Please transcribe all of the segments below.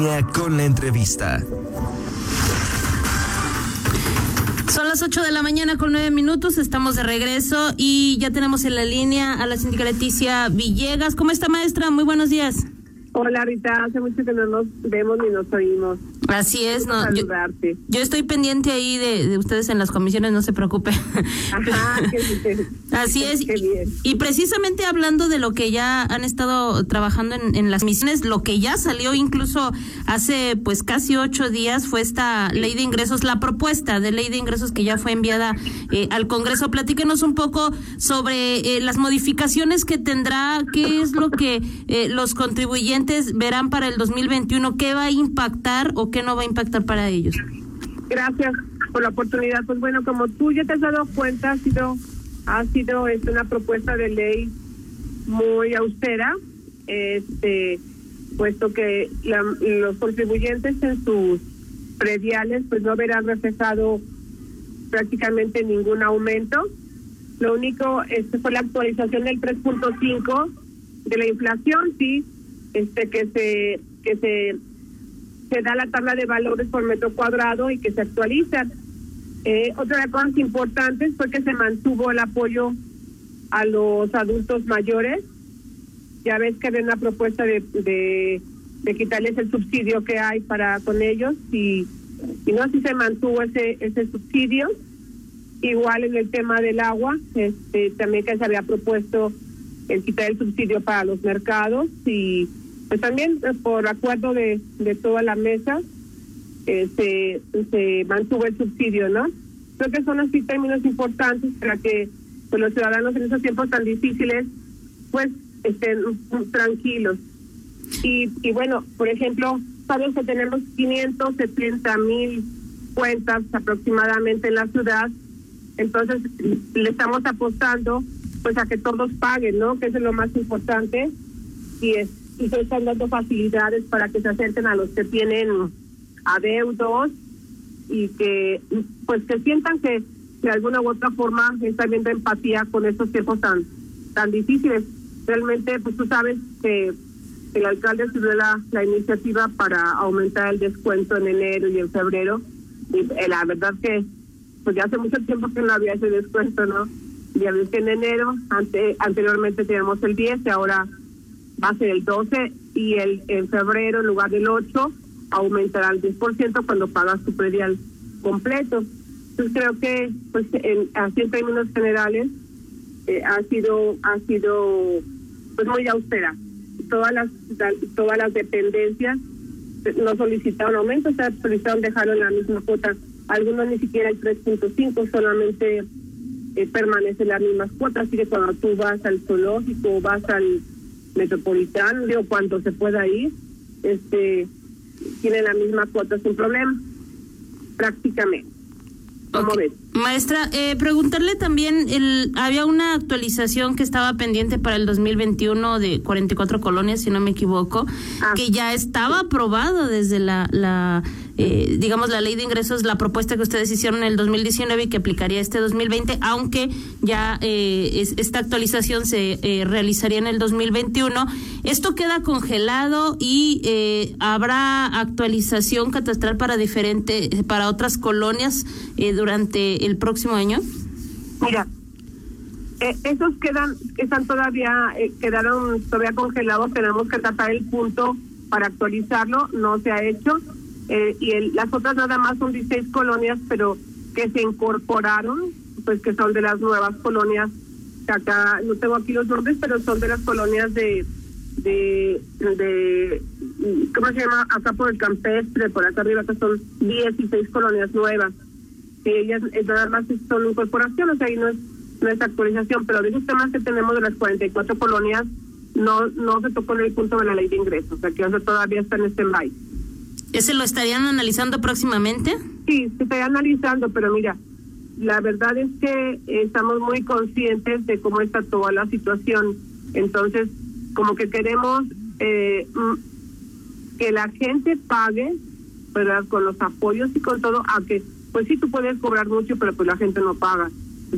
línea con la entrevista. Son las 8 de la mañana con 9 minutos, estamos de regreso y ya tenemos en la línea a la síndica Leticia Villegas. ¿Cómo está maestra? Muy buenos días. Hola Rita, hace mucho que no nos vemos ni nos oímos. Así es, no. Yo, estoy pendiente ahí de, de ustedes en las comisiones, no se preocupe. Ajá, qué bien. Así es. Qué bien. Y precisamente hablando de lo que ya han estado trabajando en, en las misiones, lo que ya salió incluso hace pues casi ocho días fue esta ley de ingresos, la propuesta de ley de ingresos que ya fue enviada eh, al Congreso. Platíquenos un poco sobre eh, las modificaciones que tendrá, qué es lo que eh, los contribuyentes verán para el 2021, qué va a impactar o qué no va a impactar para ellos. Gracias por la oportunidad. Pues bueno, como tú ya te has dado cuenta, ha sido, ha sido es una propuesta de ley muy austera, este, puesto que la- los contribuyentes en sus prediales pues no verán reflejado prácticamente ningún aumento. Lo único este fue la actualización del 3.5 de la inflación, sí, este que se que se se da la tabla de valores por metro cuadrado y que se actualiza. Eh, otra de las cosas importantes fue que se mantuvo el apoyo a los adultos mayores. Ya ves que había una propuesta de, de, de quitarles el subsidio que hay para con ellos y, y no así se mantuvo ese ese subsidio. Igual en el tema del agua, este también que se había propuesto el quitar el subsidio para los mercados y pues también eh, por acuerdo de, de toda la mesa eh, se, se mantuvo el subsidio, ¿no? Creo que son así términos importantes para que pues, los ciudadanos en esos tiempos tan difíciles pues estén tranquilos. Y, y bueno, por ejemplo, sabes que tenemos 570 mil cuentas aproximadamente en la ciudad, entonces le estamos apostando pues a que todos paguen, ¿no? Que eso es lo más importante y es y se están dando facilidades para que se acerquen a los que tienen adeudos y que pues que sientan que de alguna u otra forma están viendo empatía con estos tiempos tan tan difíciles. Realmente pues tú sabes que el alcalde subió la, la iniciativa para aumentar el descuento en enero y en febrero y eh, la verdad que pues ya hace mucho tiempo que no había ese descuento, ¿no? Ya ves que en enero, ante, anteriormente teníamos el 10 y ahora va a ser el 12 y el en febrero en lugar del 8 aumentará el 10% cuando pagas tu predial completo. Entonces creo que pues en, así en términos generales eh, ha sido ha sido pues muy austera. Todas las todas las dependencias no solicitaron aumento, o sea, solicitaron dejarlo en la misma cuota. Algunos ni siquiera el 3.5, solamente eh, permanecen las mismas cuotas. Así que cuando tú vas al zoológico vas al metropolitano, digo, cuando se pueda ir, este tiene la misma cuota sin problema, prácticamente. ¿Cómo ves? Maestra, eh, preguntarle también, el, había una actualización que estaba pendiente para el 2021 de 44 colonias, si no me equivoco, Ah. que ya estaba aprobada desde la, la eh, digamos, la ley de ingresos, la propuesta que ustedes hicieron en el 2019 y que aplicaría este 2020, aunque ya eh, es- esta actualización se eh, realizaría en el 2021. Esto queda congelado y eh, habrá actualización catastral para diferente, para otras colonias eh, durante el próximo año. Mira, eh, esos quedan, están todavía, eh, quedaron todavía congelados, tenemos que tratar el punto para actualizarlo, no se ha hecho. Eh, y el- las otras nada más son 16 colonias, pero que se incorporaron, pues que son de las nuevas colonias, que acá no tengo aquí los nombres, pero son de las colonias de, de, de ¿cómo se llama? Acá por el campestre, por acá arriba, que son 16 colonias nuevas ellas nada más son incorporación, o sea, ahí no es, no es actualización, pero de esos temas que tenemos de las 44 colonias, no no se tocó en el punto de la ley de ingresos, o sea, que todavía está en stand-by. ¿Ese lo estarían analizando próximamente? Sí, se está analizando, pero mira, la verdad es que estamos muy conscientes de cómo está toda la situación, entonces, como que queremos eh, mm, que la gente pague, ¿verdad? Con los apoyos y con todo, a que, pues sí, tú puedes cobrar mucho, pero pues la gente no paga.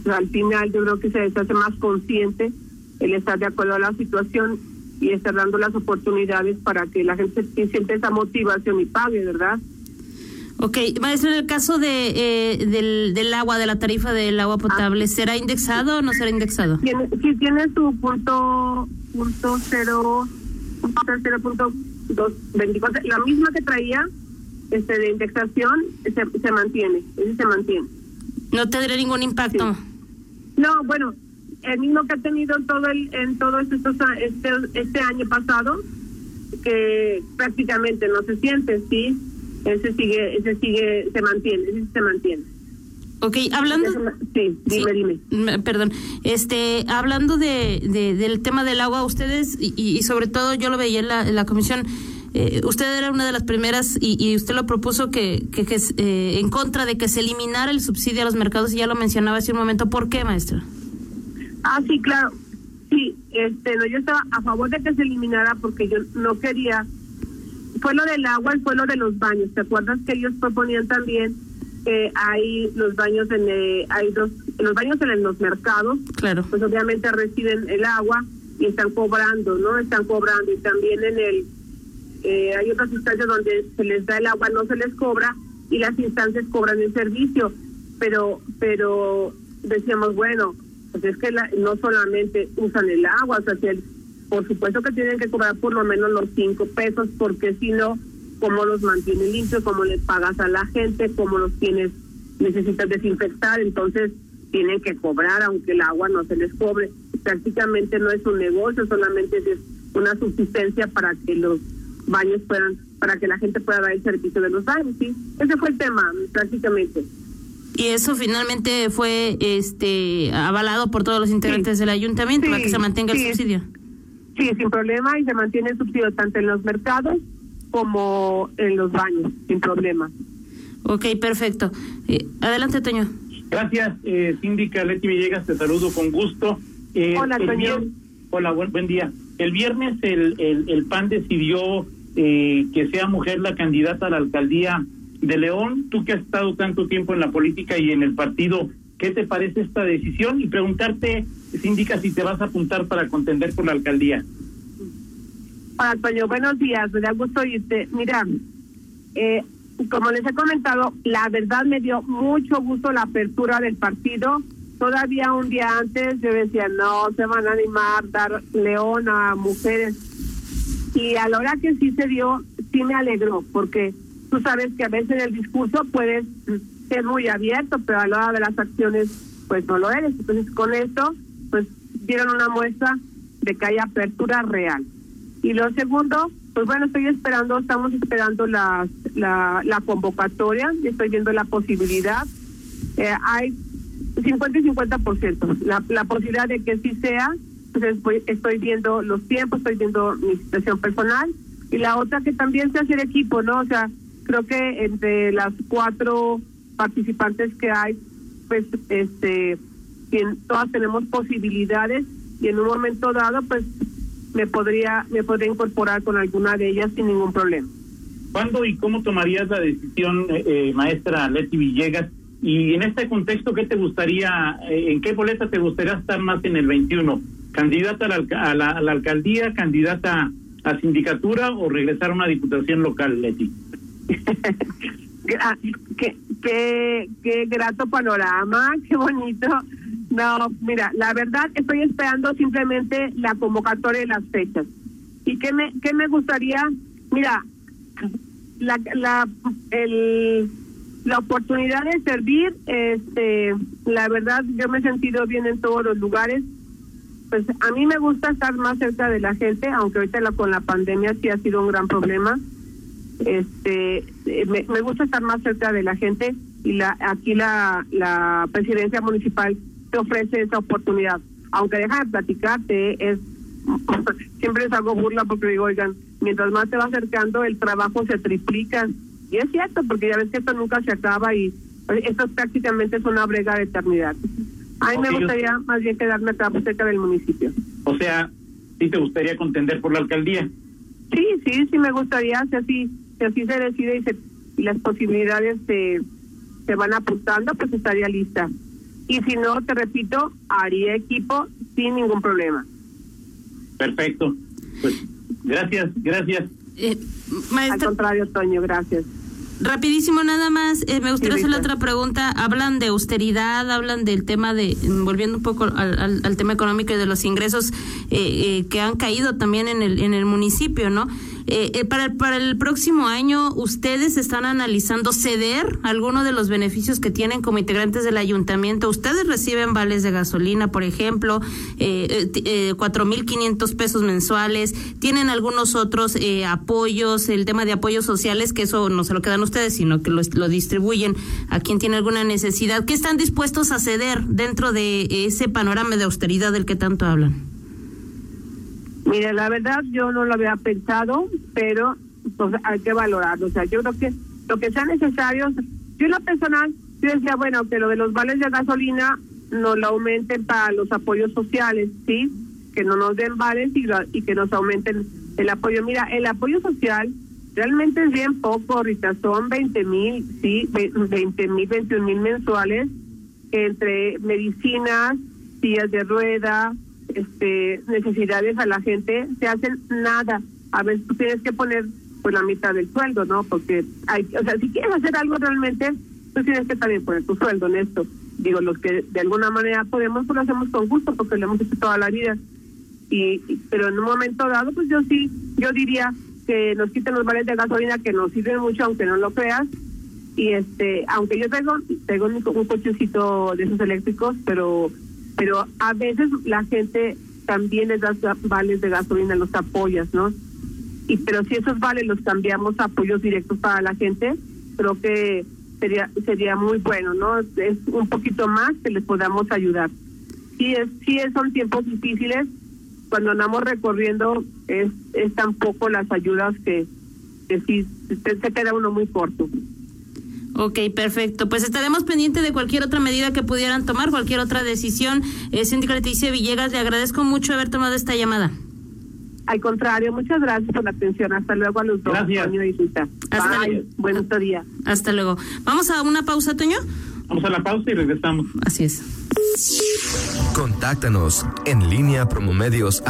Sea, al final yo creo que se, se hace más consciente el estar de acuerdo a la situación y estar dando las oportunidades para que la gente siente esa motivación y pague, ¿verdad? Ok, maestro, en el caso de eh, del, del agua, de la tarifa del agua potable, ¿será indexado o no será indexado? Tiene, sí, tiene su punto, punto cero, punto cero punto dos, 24, la misma que traía este de indexación se, se mantiene, ese se mantiene. No tendrá ningún impacto. No, bueno, el mismo que ha tenido todo el, en todos estos este, este año pasado, que prácticamente no se siente, sí, ese sigue, ese sigue, se mantiene, ese se mantiene. Ok, hablando. Sí, dime, dime. Mm, perdón. Este, hablando de, de, del tema del agua, ustedes, y, y sobre todo yo lo veía en la, en la comisión, eh, usted era una de las primeras y, y usted lo propuso que, que, que eh, en contra de que se eliminara el subsidio a los mercados y ya lo mencionaba hace un momento. ¿Por qué, maestra? Ah, sí, claro. Sí, este, no, yo estaba a favor de que se eliminara porque yo no quería. Fue lo del agua y fue lo de los baños. ¿Te acuerdas que ellos proponían también que hay los baños en eh, hay dos los baños en los mercados? Claro. Pues obviamente reciben el agua y están cobrando, ¿no? Están cobrando y también en el eh, hay otras instancias donde se les da el agua, no se les cobra y las instancias cobran el servicio, pero pero decíamos bueno pues es que la, no solamente usan el agua, o sea, que por supuesto que tienen que cobrar por lo menos los cinco pesos, porque si no, ¿cómo los mantiene limpios? ¿Cómo les pagas a la gente? ¿Cómo los tienes? Necesitas desinfectar, entonces tienen que cobrar, aunque el agua no se les cobre. Prácticamente no es un negocio, solamente es una subsistencia para que los baños puedan, para que la gente pueda dar el servicio de los baños, ¿sí? Ese fue el tema, prácticamente y eso finalmente fue este avalado por todos los integrantes sí. del ayuntamiento sí, para que se mantenga sí. el subsidio. Sí, sin problema y se mantiene el subsidio tanto en los mercados como en los baños, sin problema. Ok, perfecto. Eh, adelante, Toño. Gracias, eh, síndica Leti Villegas, te saludo con gusto. Eh, hola, Toño. Hola, buen, buen, día. El viernes el, el, el PAN decidió eh, que sea mujer la candidata a la alcaldía de León, tú que has estado tanto tiempo en la política y en el partido, ¿qué te parece esta decisión? Y preguntarte, síndica, si te vas a apuntar para contender por la alcaldía. Hola, Toño, buenos días, me da gusto oírte. Mira, eh, como les he comentado, la verdad me dio mucho gusto la apertura del partido. Todavía un día antes yo decía, no, se van a animar dar León a mujeres. Y a la hora que sí se dio, sí me alegró, porque tú sabes que a veces el discurso puedes ser muy abierto, pero a la hora de las acciones, pues no lo eres. Entonces, con esto, pues dieron una muestra de que hay apertura real. Y lo segundo, pues bueno, estoy esperando, estamos esperando la, la, la convocatoria estoy viendo la posibilidad. Eh, hay 50 y 50%. La, la posibilidad de que sí sea, pues estoy viendo los tiempos, estoy viendo mi situación personal. Y la otra que también se hace el equipo, ¿no? O sea, creo que entre las cuatro participantes que hay, pues este, todas tenemos posibilidades y en un momento dado, pues me podría me podría incorporar con alguna de ellas sin ningún problema. ¿Cuándo y cómo tomarías la decisión, eh, maestra Leti Villegas? Y en este contexto, ¿qué te gustaría, eh, en qué boleta te gustaría estar más en el 21? ¿Candidata a la, a la, a la alcaldía, candidata a sindicatura o regresar a una diputación local, Leti? qué, qué, qué grato panorama, qué bonito. No, mira, la verdad estoy esperando simplemente la convocatoria de las fechas. ¿Y qué me, qué me gustaría? Mira, la, la, el, la oportunidad de servir, este, la verdad yo me he sentido bien en todos los lugares. Pues a mí me gusta estar más cerca de la gente, aunque ahorita la, con la pandemia sí ha sido un gran problema. Este me, me, gusta estar más cerca de la gente y la aquí la, la presidencia municipal te ofrece esa oportunidad. Aunque deja de platicarte es siempre les hago burla porque digo oigan mientras más te va acercando el trabajo se triplica y es cierto porque ya ves que esto nunca se acaba y esto prácticamente es una brega de eternidad a mí okay, me gustaría más bien quedarme acá cerca del municipio o sea sí te gustaría contender por la alcaldía sí sí sí me gustaría si así si así se decide y, se, y las posibilidades se, se van apuntando, pues estaría lista. Y si no, te repito, haría equipo sin ningún problema. Perfecto. Pues, gracias, gracias. Eh, Al contrario, Toño, gracias. Rapidísimo nada más, eh, me gustaría Sí, Rita. otra pregunta. Hablan de austeridad, hablan del tema de, mm, volviendo un poco al, al- al tema económico y de los ingresos eh, eh, que han caído también en el, en el municipio, ¿no? Eh, eh, para, para el próximo año, ¿ustedes están analizando ceder alguno de los beneficios que tienen como integrantes del ayuntamiento? ¿Ustedes reciben vales de gasolina, por ejemplo, eh, eh, eh, 4.500 pesos mensuales? ¿Tienen algunos otros apoyos, el tema de apoyos sociales, que eso no se lo quedan ustedes, sino que lo, lo distribuyen a quien tiene alguna necesidad? ¿Qué están dispuestos a ceder dentro de ese panorama de austeridad del que tanto hablan? Mire, la verdad yo no lo había pensado, pero pues, hay que valorarlo. O sea, yo creo que lo que sea necesario, yo en lo personal, yo decía, bueno, que lo de los vales de gasolina no lo aumenten para los apoyos sociales, ¿sí? Que no nos den vales y, y que nos aumenten el apoyo. Mira, el apoyo social realmente es bien poco, Rita, son 20 mil, ¿sí? 20 mil, 21 mil mensuales entre medicinas, sillas de rueda, este, necesidades a la gente, se hacen nada. A veces tú tienes que poner pues la mitad del sueldo, ¿no? Porque o sea, si quieres hacer algo realmente, pues tienes que también poner tu sueldo en esto. Digo, los que de alguna manera podemos, pues lo hacemos con gusto porque lo hemos hecho toda la vida. Y, y- pero en un momento dado, pues yo sí, yo diría que nos quiten los vales de gasolina que nos sirven mucho, aunque no lo creas, y este aunque yo tengo tengo un, un cochecito de esos eléctricos pero pero a veces la gente también les da vales de gasolina los apoyas no y pero si esos vales los cambiamos a apoyos directos para la gente creo que sería sería muy bueno no es un poquito más que les podamos ayudar. Sí es sí son tiempos difíciles. Cuando andamos recorriendo es es tan poco las ayudas que que sí se queda uno muy corto Ok, perfecto. Pues estaremos pendientes de cualquier otra medida que pudieran tomar, cualquier otra decisión. Eh, Síndica Leticia Villegas, le agradezco mucho haber tomado esta llamada. Al contrario, muchas gracias por la atención. Hasta luego a los dos. Gracias. Toño y Rita. Hasta Bye. luego. Buen otro día. Hasta luego. Vamos a una pausa, Toño. Vamos a la pausa y regresamos. Así es. Contáctanos en línea promomedios